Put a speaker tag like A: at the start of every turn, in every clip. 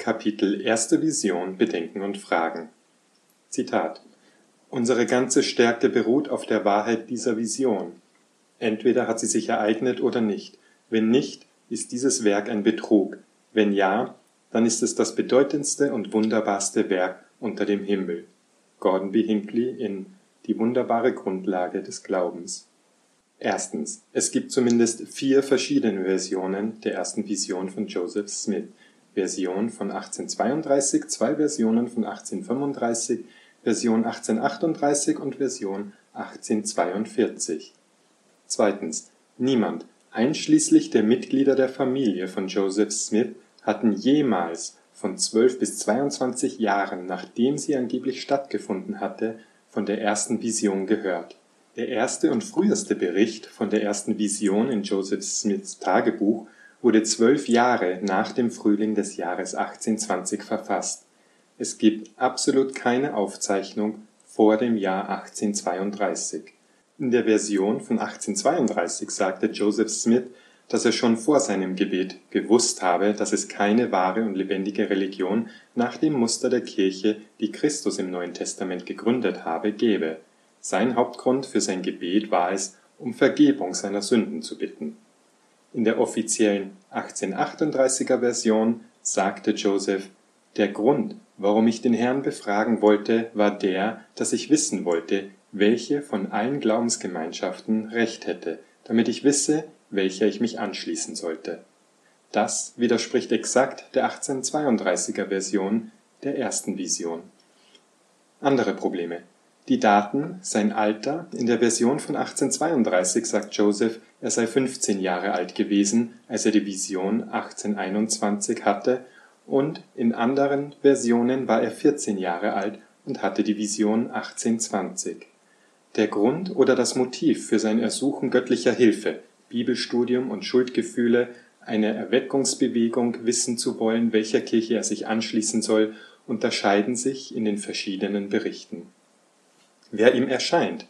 A: Kapitel Erste Vision Bedenken und Fragen Zitat Unsere ganze Stärke beruht auf der Wahrheit dieser Vision. Entweder hat sie sich ereignet oder nicht. Wenn nicht, ist dieses Werk ein Betrug. Wenn ja, dann ist es das bedeutendste und wunderbarste Werk unter dem Himmel. Gordon B. Hinckley in Die wunderbare Grundlage des Glaubens. Erstens. Es gibt zumindest vier verschiedene Versionen der ersten Vision von Joseph Smith. Version von 1832, zwei Versionen von 1835, Version 1838 und Version 1842. Zweitens. Niemand, einschließlich der Mitglieder der Familie von Joseph Smith, hatten jemals von 12 bis 22 Jahren, nachdem sie angeblich stattgefunden hatte, von der ersten Vision gehört. Der erste und früheste Bericht von der ersten Vision in Joseph Smiths Tagebuch wurde zwölf Jahre nach dem Frühling des Jahres 1820 verfasst. Es gibt absolut keine Aufzeichnung vor dem Jahr 1832. In der Version von 1832 sagte Joseph Smith, dass er schon vor seinem Gebet gewusst habe, dass es keine wahre und lebendige Religion nach dem Muster der Kirche, die Christus im Neuen Testament gegründet habe, gebe. Sein Hauptgrund für sein Gebet war es, um Vergebung seiner Sünden zu bitten. In der offiziellen 1838er Version sagte Joseph, der Grund, warum ich den Herrn befragen wollte, war der, dass ich wissen wollte, welche von allen Glaubensgemeinschaften Recht hätte, damit ich wisse, welcher ich mich anschließen sollte. Das widerspricht exakt der 1832er Version der ersten Vision. Andere Probleme die Daten, sein Alter, in der Version von 1832 sagt Joseph, er sei 15 Jahre alt gewesen, als er die Vision 1821 hatte, und in anderen Versionen war er 14 Jahre alt und hatte die Vision 1820. Der Grund oder das Motiv für sein Ersuchen göttlicher Hilfe, Bibelstudium und Schuldgefühle, eine Erweckungsbewegung wissen zu wollen, welcher Kirche er sich anschließen soll, unterscheiden sich in den verschiedenen Berichten wer ihm erscheint.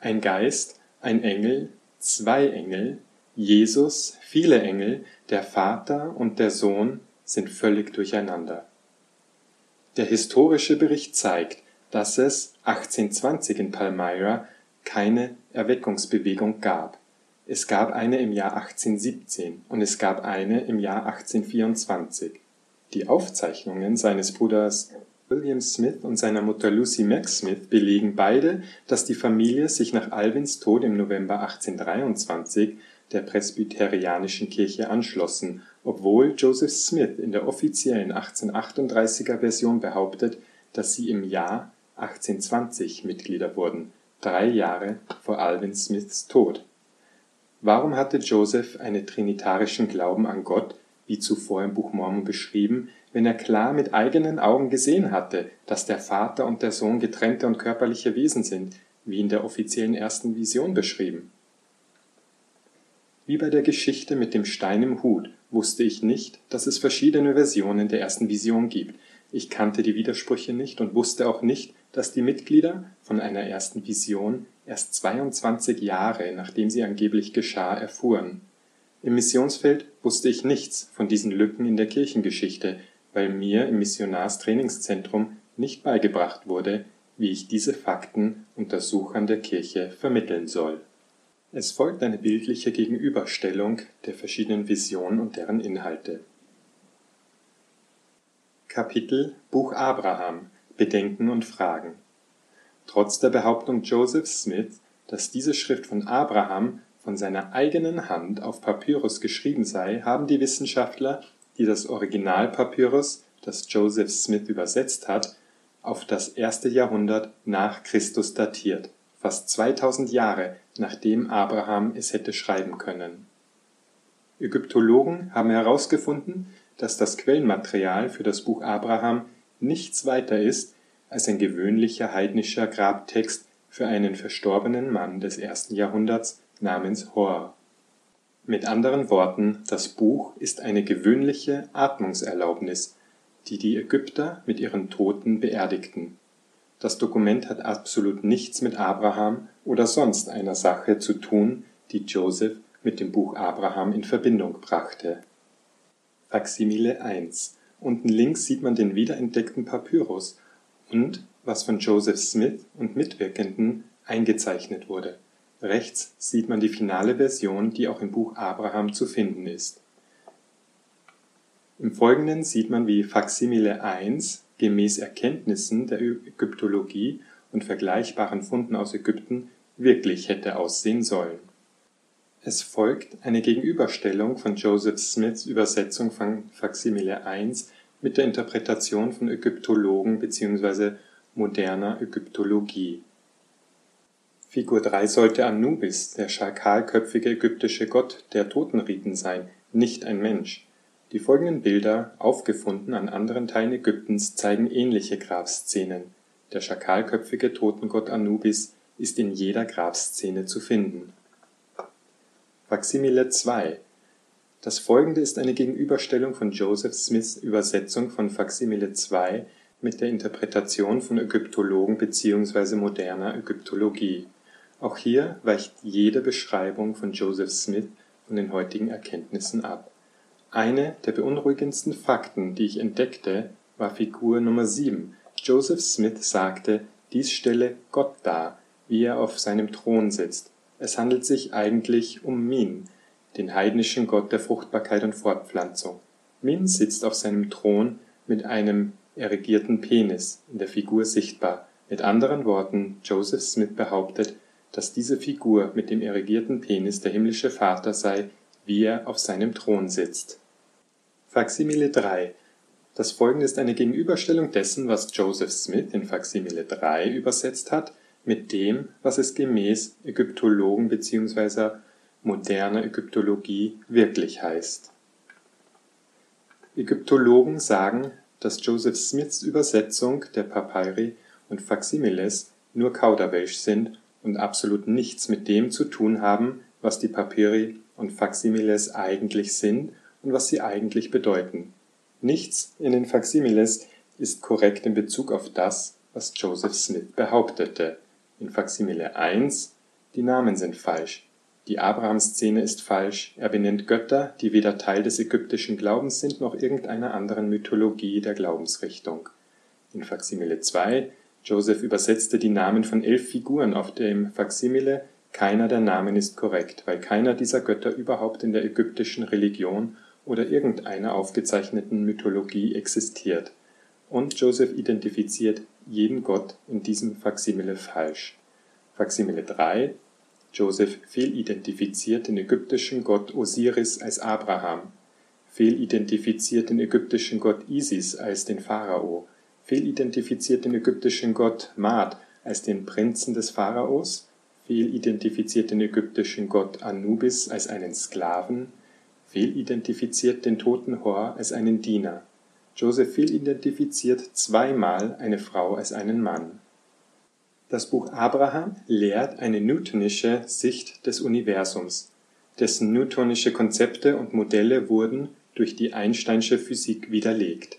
A: Ein Geist, ein Engel, zwei Engel, Jesus, viele Engel, der Vater und der Sohn sind völlig durcheinander. Der historische Bericht zeigt, dass es 1820 in Palmyra keine Erweckungsbewegung gab. Es gab eine im Jahr 1817 und es gab eine im Jahr 1824. Die Aufzeichnungen seines Bruders William Smith und seiner Mutter Lucy Mack Smith belegen beide, dass die Familie sich nach Alwins Tod im November 1823 der Presbyterianischen Kirche anschlossen, obwohl Joseph Smith in der offiziellen 1838er Version behauptet, dass sie im Jahr 1820 Mitglieder wurden, drei Jahre vor Alvin Smiths Tod. Warum hatte Joseph einen trinitarischen Glauben an Gott, wie zuvor im Buch Mormon beschrieben, wenn er klar mit eigenen Augen gesehen hatte, dass der Vater und der Sohn getrennte und körperliche Wesen sind, wie in der offiziellen ersten Vision beschrieben. Wie bei der Geschichte mit dem Stein im Hut wusste ich nicht, dass es verschiedene Versionen der ersten Vision gibt. Ich kannte die Widersprüche nicht und wusste auch nicht, dass die Mitglieder von einer ersten Vision erst 22 Jahre, nachdem sie angeblich geschah, erfuhren. Im Missionsfeld wusste ich nichts von diesen Lücken in der Kirchengeschichte, weil mir im Missionarstrainingszentrum nicht beigebracht wurde, wie ich diese Fakten Untersuchern der Kirche vermitteln soll. Es folgt eine bildliche Gegenüberstellung der verschiedenen Visionen und deren Inhalte. Kapitel Buch Abraham Bedenken und Fragen Trotz der Behauptung Joseph Smith, dass diese Schrift von Abraham von seiner eigenen Hand auf Papyrus geschrieben sei, haben die Wissenschaftler die das Originalpapyrus, das Joseph Smith übersetzt hat, auf das erste Jahrhundert nach Christus datiert, fast 2000 Jahre nachdem Abraham es hätte schreiben können. Ägyptologen haben herausgefunden, dass das Quellenmaterial für das Buch Abraham nichts weiter ist als ein gewöhnlicher heidnischer Grabtext für einen verstorbenen Mann des ersten Jahrhunderts namens Hor mit anderen Worten, das Buch ist eine gewöhnliche Atmungserlaubnis, die die Ägypter mit ihren Toten beerdigten. Das Dokument hat absolut nichts mit Abraham oder sonst einer Sache zu tun, die Joseph mit dem Buch Abraham in Verbindung brachte. Faksimile 1 Unten links sieht man den wiederentdeckten Papyrus und was von Joseph Smith und Mitwirkenden eingezeichnet wurde. Rechts sieht man die finale Version, die auch im Buch Abraham zu finden ist. Im Folgenden sieht man, wie Faksimile 1 gemäß Erkenntnissen der Ägyptologie und vergleichbaren Funden aus Ägypten wirklich hätte aussehen sollen. Es folgt eine Gegenüberstellung von Joseph Smiths Übersetzung von Faksimile 1 mit der Interpretation von Ägyptologen bzw. moderner Ägyptologie. Figur 3 sollte Anubis, der schakalköpfige ägyptische Gott der Totenriten sein, nicht ein Mensch. Die folgenden Bilder, aufgefunden an anderen Teilen Ägyptens, zeigen ähnliche Grabszenen. Der schakalköpfige Totengott Anubis ist in jeder Grabszene zu finden. Faksimile 2 Das folgende ist eine Gegenüberstellung von Joseph Smiths Übersetzung von Faksimile 2 mit der Interpretation von Ägyptologen bzw. moderner Ägyptologie. Auch hier weicht jede Beschreibung von Joseph Smith von den heutigen Erkenntnissen ab eine der beunruhigendsten Fakten, die ich entdeckte, war Figur Nummer 7. Joseph Smith sagte, dies stelle Gott dar, wie er auf seinem Thron sitzt. Es handelt sich eigentlich um Min, den heidnischen Gott der Fruchtbarkeit und Fortpflanzung. Min sitzt auf seinem Thron mit einem erregierten Penis in der Figur sichtbar. Mit anderen Worten, Joseph Smith behauptet, dass diese Figur mit dem erregierten Penis der himmlische Vater sei, wie er auf seinem Thron sitzt. Faksimile 3 Das folgende ist eine Gegenüberstellung dessen, was Joseph Smith in Faksimile 3 übersetzt hat, mit dem, was es gemäß Ägyptologen bzw. moderner Ägyptologie wirklich heißt. Ägyptologen sagen, dass Joseph Smiths Übersetzung der Papyri und Faksimiles nur Kauderwelsch sind und absolut nichts mit dem zu tun haben, was die Papyri und Faksimiles eigentlich sind und was sie eigentlich bedeuten. Nichts in den Faksimiles ist korrekt in Bezug auf das, was Joseph Smith behauptete. In Faksimile 1 die Namen sind falsch. Die Abraham-Szene ist falsch. Er benennt Götter, die weder Teil des ägyptischen Glaubens sind noch irgendeiner anderen Mythologie der Glaubensrichtung. In Faksimile 2 Joseph übersetzte die Namen von elf Figuren auf dem Faksimile. Keiner der Namen ist korrekt, weil keiner dieser Götter überhaupt in der ägyptischen Religion oder irgendeiner aufgezeichneten Mythologie existiert, und Joseph identifiziert jeden Gott in diesem Faksimile falsch. Faksimile 3 Joseph fehlidentifiziert den ägyptischen Gott Osiris als Abraham, fehlidentifiziert den ägyptischen Gott Isis als den Pharao, fehlidentifiziert den ägyptischen Gott Maat als den Prinzen des Pharaos, fehlidentifiziert den ägyptischen Gott Anubis als einen Sklaven, fehlidentifiziert den toten Hor als einen Diener. Joseph fehlidentifiziert zweimal eine Frau als einen Mann. Das Buch Abraham lehrt eine newtonische Sicht des Universums, dessen newtonische Konzepte und Modelle wurden durch die Einsteinsche Physik widerlegt.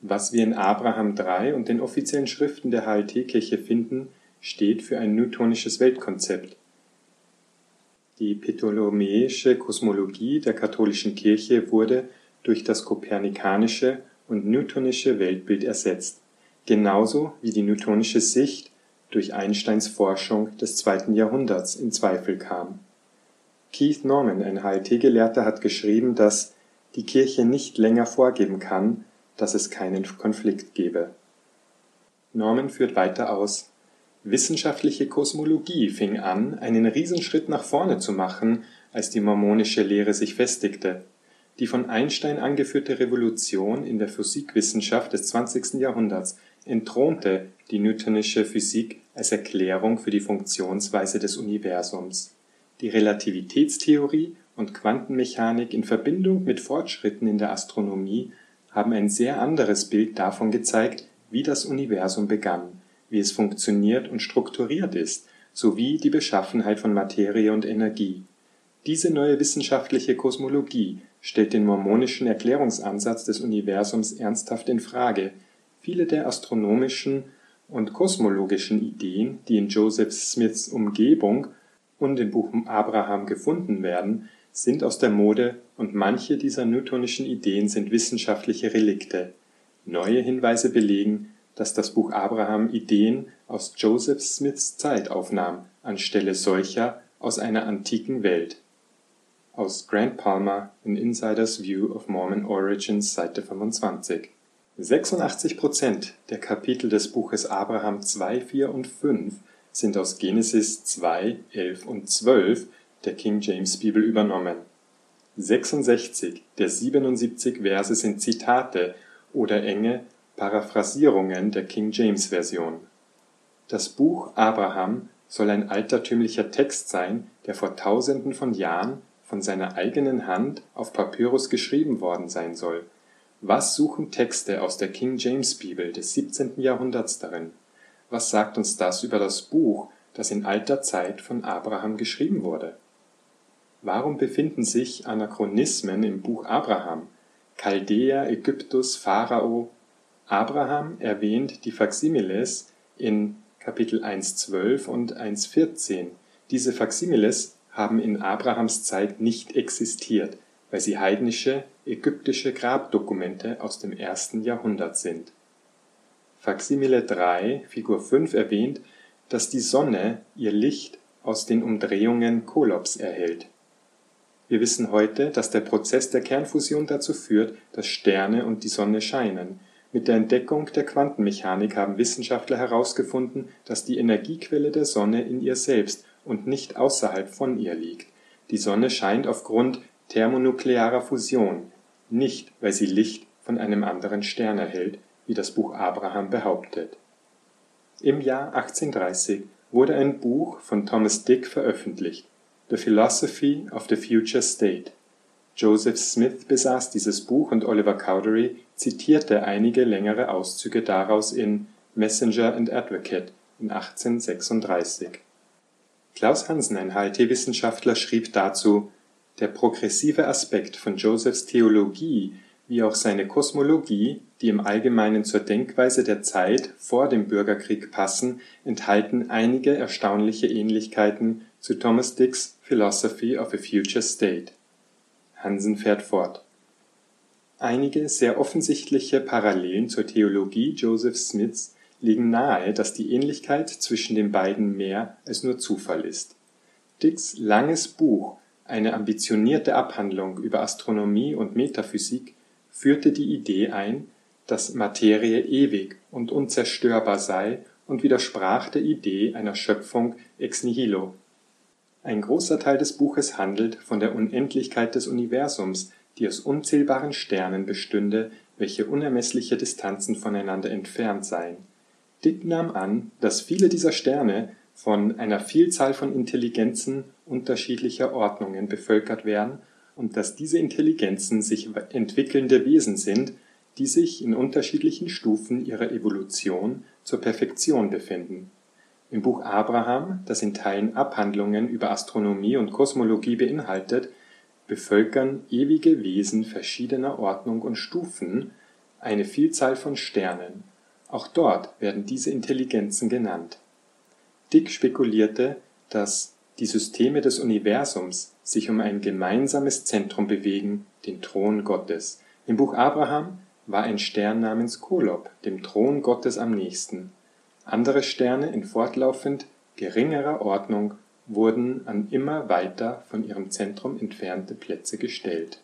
A: Was wir in Abraham 3 und den offiziellen Schriften der HLT-Kirche finden, steht für ein newtonisches Weltkonzept, die ptolemäische Kosmologie der katholischen Kirche wurde durch das kopernikanische und newtonische Weltbild ersetzt, genauso wie die newtonische Sicht durch Einsteins Forschung des zweiten Jahrhunderts in Zweifel kam. Keith Norman, ein HLT-Gelehrter, hat geschrieben, dass die Kirche nicht länger vorgeben kann, dass es keinen Konflikt gebe. Norman führt weiter aus Wissenschaftliche Kosmologie fing an, einen Riesenschritt nach vorne zu machen, als die mormonische Lehre sich festigte. Die von Einstein angeführte Revolution in der Physikwissenschaft des 20. Jahrhunderts entthronte die newtonische Physik als Erklärung für die Funktionsweise des Universums. Die Relativitätstheorie und Quantenmechanik in Verbindung mit Fortschritten in der Astronomie haben ein sehr anderes Bild davon gezeigt, wie das Universum begann wie es funktioniert und strukturiert ist, sowie die Beschaffenheit von Materie und Energie. Diese neue wissenschaftliche Kosmologie stellt den mormonischen Erklärungsansatz des Universums ernsthaft in Frage. Viele der astronomischen und kosmologischen Ideen, die in Joseph Smiths Umgebung und im Buch Abraham gefunden werden, sind aus der Mode und manche dieser newtonischen Ideen sind wissenschaftliche Relikte. Neue Hinweise belegen, dass das Buch Abraham Ideen aus Joseph Smiths Zeit aufnahm, anstelle solcher aus einer antiken Welt. Aus Grant Palmer, An Insider's View of Mormon Origins, Seite 25. 86 Prozent der Kapitel des Buches Abraham 2, 4 und 5 sind aus Genesis 2, 11 und 12 der King James Bibel übernommen. 66 der 77 Verse sind Zitate oder enge Paraphrasierungen der King James Version. Das Buch Abraham soll ein altertümlicher Text sein, der vor tausenden von Jahren von seiner eigenen Hand auf Papyrus geschrieben worden sein soll. Was suchen Texte aus der King James Bibel des 17. Jahrhunderts darin? Was sagt uns das über das Buch, das in alter Zeit von Abraham geschrieben wurde? Warum befinden sich Anachronismen im Buch Abraham? Chaldea, Ägyptus, Pharao. Abraham erwähnt die Faximiles in Kapitel 1,12 und 1,14. Diese Faximiles haben in Abrahams Zeit nicht existiert, weil sie heidnische, ägyptische Grabdokumente aus dem ersten Jahrhundert sind. Faksimile 3, Figur 5 erwähnt, dass die Sonne ihr Licht aus den Umdrehungen Kolops erhält wir wissen heute, dass der Prozess der Kernfusion dazu führt, dass Sterne und die Sonne scheinen. Mit der Entdeckung der Quantenmechanik haben Wissenschaftler herausgefunden, dass die Energiequelle der Sonne in ihr selbst und nicht außerhalb von ihr liegt. Die Sonne scheint aufgrund thermonuklearer Fusion, nicht weil sie Licht von einem anderen Stern erhält, wie das Buch Abraham behauptet. Im Jahr 1830 wurde ein Buch von Thomas Dick veröffentlicht The Philosophy of the Future State. Joseph Smith besaß dieses Buch und Oliver Cowdery zitierte einige längere Auszüge daraus in Messenger and Advocate in 1836. Klaus Hansen, ein HLT-Wissenschaftler, schrieb dazu, der progressive Aspekt von Josephs Theologie wie auch seine Kosmologie, die im Allgemeinen zur Denkweise der Zeit vor dem Bürgerkrieg passen, enthalten einige erstaunliche Ähnlichkeiten zu Thomas Dicks Philosophy of a Future State. Hansen fährt fort. Einige sehr offensichtliche Parallelen zur Theologie Joseph Smiths legen nahe, dass die Ähnlichkeit zwischen den beiden mehr als nur Zufall ist. Dicks langes Buch, eine ambitionierte Abhandlung über Astronomie und Metaphysik, führte die Idee ein, dass Materie ewig und unzerstörbar sei und widersprach der Idee einer Schöpfung ex nihilo ein großer Teil des Buches handelt von der Unendlichkeit des Universums, die aus unzählbaren Sternen bestünde, welche unermessliche Distanzen voneinander entfernt seien. Dick nahm an, dass viele dieser Sterne von einer Vielzahl von Intelligenzen unterschiedlicher Ordnungen bevölkert werden und dass diese Intelligenzen sich entwickelnde Wesen sind, die sich in unterschiedlichen Stufen ihrer Evolution zur Perfektion befinden im Buch Abraham, das in Teilen Abhandlungen über Astronomie und Kosmologie beinhaltet, bevölkern ewige Wesen verschiedener Ordnung und Stufen eine Vielzahl von Sternen. Auch dort werden diese Intelligenzen genannt. Dick spekulierte, dass die Systeme des Universums sich um ein gemeinsames Zentrum bewegen, den Thron Gottes. Im Buch Abraham war ein Stern namens Kolob dem Thron Gottes am nächsten andere Sterne in fortlaufend geringerer Ordnung wurden an immer weiter von ihrem Zentrum entfernte Plätze gestellt.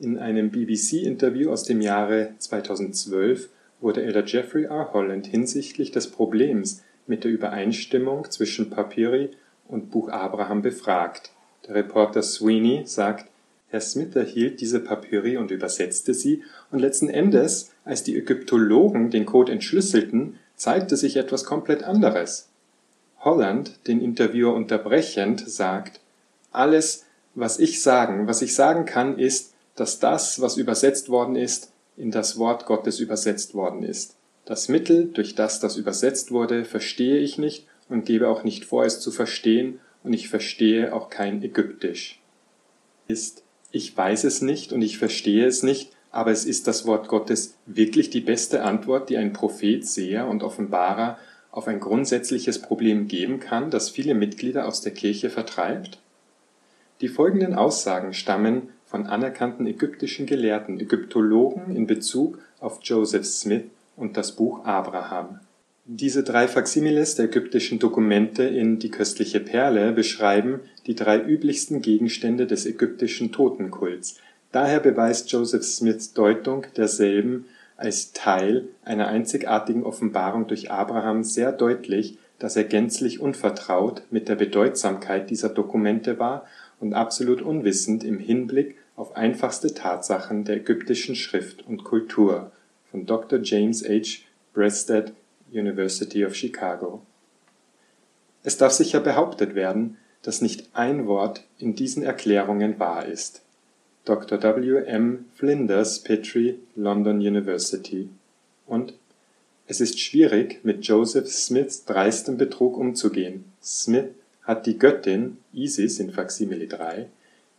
A: In einem BBC-Interview aus dem Jahre 2012 wurde Elder Jeffrey R. Holland hinsichtlich des Problems mit der Übereinstimmung zwischen Papyri und Buch Abraham befragt. Der Reporter Sweeney sagt Herr Smith erhielt diese Papyri und übersetzte sie, und letzten Endes, als die Ägyptologen den Code entschlüsselten, zeigte sich etwas komplett anderes. Holland, den Interviewer unterbrechend, sagt, alles, was ich sagen, was ich sagen kann, ist, dass das, was übersetzt worden ist, in das Wort Gottes übersetzt worden ist. Das Mittel, durch das das übersetzt wurde, verstehe ich nicht und gebe auch nicht vor, es zu verstehen, und ich verstehe auch kein Ägyptisch. Ist ich weiß es nicht und ich verstehe es nicht, aber es ist das Wort Gottes wirklich die beste Antwort, die ein Prophet, Seher und Offenbarer auf ein grundsätzliches Problem geben kann, das viele Mitglieder aus der Kirche vertreibt? Die folgenden Aussagen stammen von anerkannten ägyptischen Gelehrten, Ägyptologen in Bezug auf Joseph Smith und das Buch Abraham. Diese drei Faksimiles der ägyptischen Dokumente in Die köstliche Perle beschreiben die drei üblichsten Gegenstände des ägyptischen Totenkults. Daher beweist Joseph Smiths Deutung derselben als Teil einer einzigartigen Offenbarung durch Abraham sehr deutlich, dass er gänzlich unvertraut mit der Bedeutsamkeit dieser Dokumente war und absolut unwissend im Hinblick auf einfachste Tatsachen der ägyptischen Schrift und Kultur von Dr. James H. Breasted, University of Chicago. Es darf sicher behauptet werden, dass nicht ein Wort in diesen Erklärungen wahr ist. Dr. W. M. Flinders Petrie, London University. Und es ist schwierig, mit Joseph Smiths dreistem Betrug umzugehen. Smith hat die Göttin Isis in Faksimile 3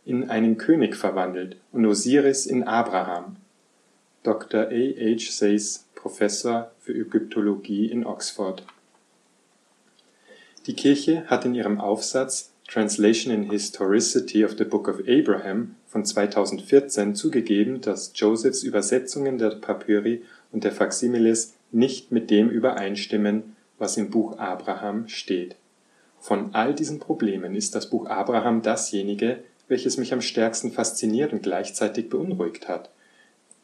A: in einen König verwandelt und Osiris in Abraham. Dr. A. H. Sayce, Professor für Ägyptologie in Oxford. Die Kirche hat in ihrem Aufsatz Translation in Historicity of the Book of Abraham von 2014 zugegeben, dass Josephs Übersetzungen der Papyri und der Faksimiles nicht mit dem übereinstimmen, was im Buch Abraham steht. Von all diesen Problemen ist das Buch Abraham dasjenige, welches mich am stärksten fasziniert und gleichzeitig beunruhigt hat.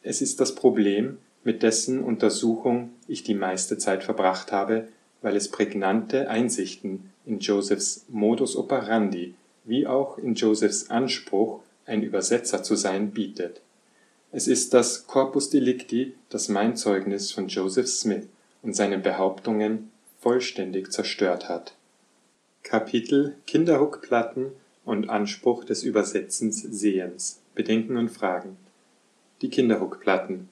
A: Es ist das Problem, mit dessen Untersuchung ich die meiste Zeit verbracht habe, weil es prägnante Einsichten in Josephs Modus operandi wie auch in Josephs Anspruch, ein Übersetzer zu sein, bietet. Es ist das Corpus Delicti, das mein Zeugnis von Joseph Smith und seinen Behauptungen vollständig zerstört hat. Kapitel Kinderhuckplatten und Anspruch des Übersetzens Sehens Bedenken und Fragen Die Kinderhuckplatten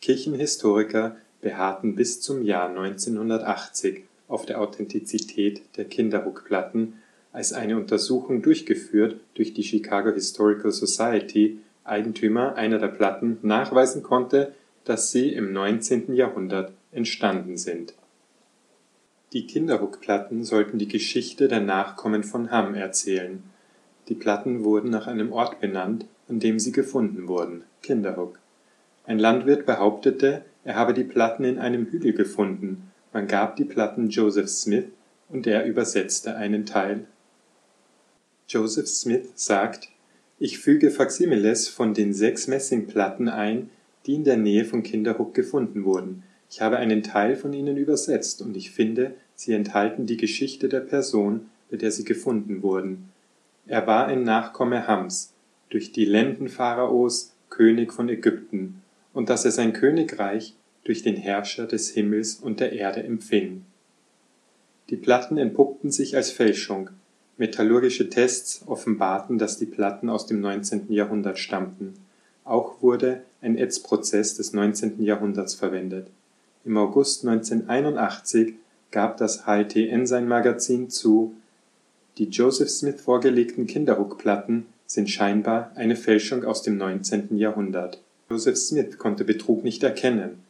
A: Kirchenhistoriker beharrten bis zum Jahr 1980 auf der Authentizität der Kinderhuckplatten, als eine Untersuchung durchgeführt durch die Chicago Historical Society Eigentümer einer der Platten nachweisen konnte, dass sie im 19. Jahrhundert entstanden sind. Die Kinderhuck-Platten sollten die Geschichte der Nachkommen von Ham erzählen. Die Platten wurden nach einem Ort benannt, an dem sie gefunden wurden, Kinderhook. Ein Landwirt behauptete, er habe die Platten in einem Hügel gefunden. Man gab die Platten Joseph Smith und er übersetzte einen Teil. Joseph Smith sagt ich füge Faksimiles von den sechs Messingplatten ein, die in der Nähe von Kinderhook gefunden wurden. Ich habe einen Teil von ihnen übersetzt und ich finde, sie enthalten die Geschichte der Person, bei der sie gefunden wurden. Er war ein Nachkomme Hams, durch die Lenden Pharaos König von Ägypten, und dass er sein Königreich durch den Herrscher des Himmels und der Erde empfing. Die Platten entpuppten sich als Fälschung, Metallurgische Tests offenbarten, dass die Platten aus dem 19. Jahrhundert stammten. Auch wurde ein Ätzprozess des 19. Jahrhunderts verwendet. Im August 1981 gab das HLT Ensign Magazin zu, die Joseph Smith vorgelegten Kinderhook-Platten sind scheinbar eine Fälschung aus dem 19. Jahrhundert. Joseph Smith konnte Betrug nicht erkennen.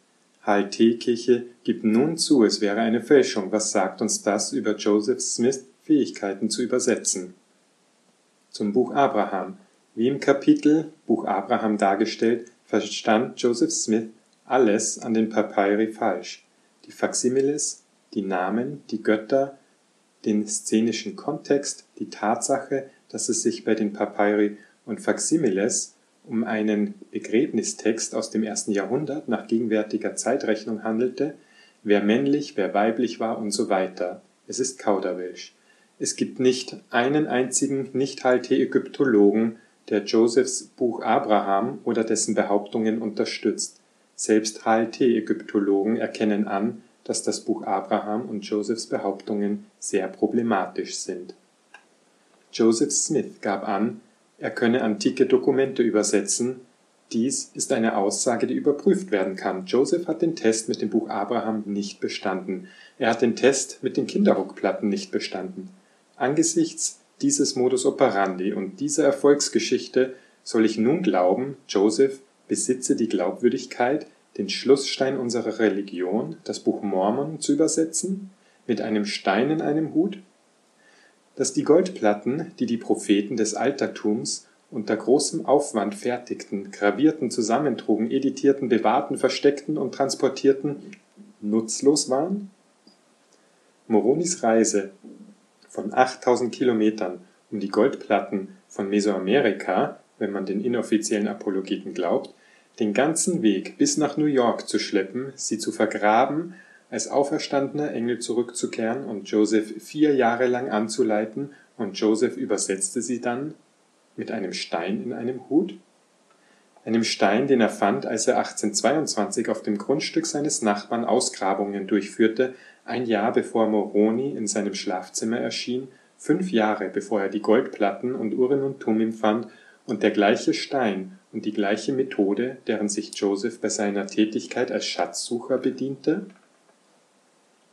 A: HLT-Kirche gibt nun zu, es wäre eine Fälschung. Was sagt uns das über Joseph Smith Fähigkeiten zu übersetzen. Zum Buch Abraham. Wie im Kapitel Buch Abraham dargestellt, verstand Joseph Smith alles an den Papyri falsch. Die Faksimiles, die Namen, die Götter, den szenischen Kontext, die Tatsache, dass es sich bei den Papyri und Faksimiles um einen Begräbnistext aus dem ersten Jahrhundert nach gegenwärtiger Zeitrechnung handelte, wer männlich, wer weiblich war und so weiter. Es ist Kauderwelsch. Es gibt nicht einen einzigen Nicht-HLT-Ägyptologen, der Josephs Buch Abraham oder dessen Behauptungen unterstützt. Selbst HLT-Ägyptologen erkennen an, dass das Buch Abraham und Josephs Behauptungen sehr problematisch sind. Joseph Smith gab an, er könne antike Dokumente übersetzen. Dies ist eine Aussage, die überprüft werden kann. Joseph hat den Test mit dem Buch Abraham nicht bestanden. Er hat den Test mit den Kinderrockplatten nicht bestanden. Angesichts dieses Modus operandi und dieser Erfolgsgeschichte soll ich nun glauben, Joseph besitze die Glaubwürdigkeit, den Schlussstein unserer Religion, das Buch Mormon, zu übersetzen, mit einem Stein in einem Hut? dass die Goldplatten, die die Propheten des Altertums unter großem Aufwand fertigten, gravierten, zusammentrugen, editierten, bewahrten, versteckten und transportierten, nutzlos waren? Moronis Reise von 8000 Kilometern, um die Goldplatten von Mesoamerika, wenn man den inoffiziellen Apologeten glaubt, den ganzen Weg bis nach New York zu schleppen, sie zu vergraben, als auferstandener Engel zurückzukehren und Joseph vier Jahre lang anzuleiten, und Joseph übersetzte sie dann mit einem Stein in einem Hut? Einem Stein, den er fand, als er 1822 auf dem Grundstück seines Nachbarn Ausgrabungen durchführte, ein Jahr bevor Moroni in seinem Schlafzimmer erschien, fünf Jahre bevor er die Goldplatten und Urim und Tumim fand, und der gleiche Stein und die gleiche Methode, deren sich Joseph bei seiner Tätigkeit als Schatzsucher bediente?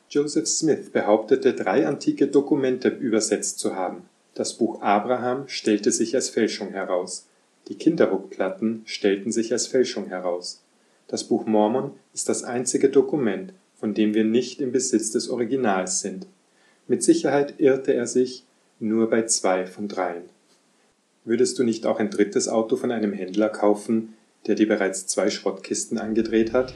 A: Joseph Smith behauptete, drei antike Dokumente übersetzt zu haben. Das Buch Abraham stellte sich als Fälschung heraus. Die Kinderbuchplatten stellten sich als Fälschung heraus. Das Buch Mormon ist das einzige Dokument, von dem wir nicht im Besitz des Originals sind. Mit Sicherheit irrte er sich nur bei zwei von dreien. Würdest du nicht auch ein drittes Auto von einem Händler kaufen, der dir bereits zwei Schrottkisten angedreht hat?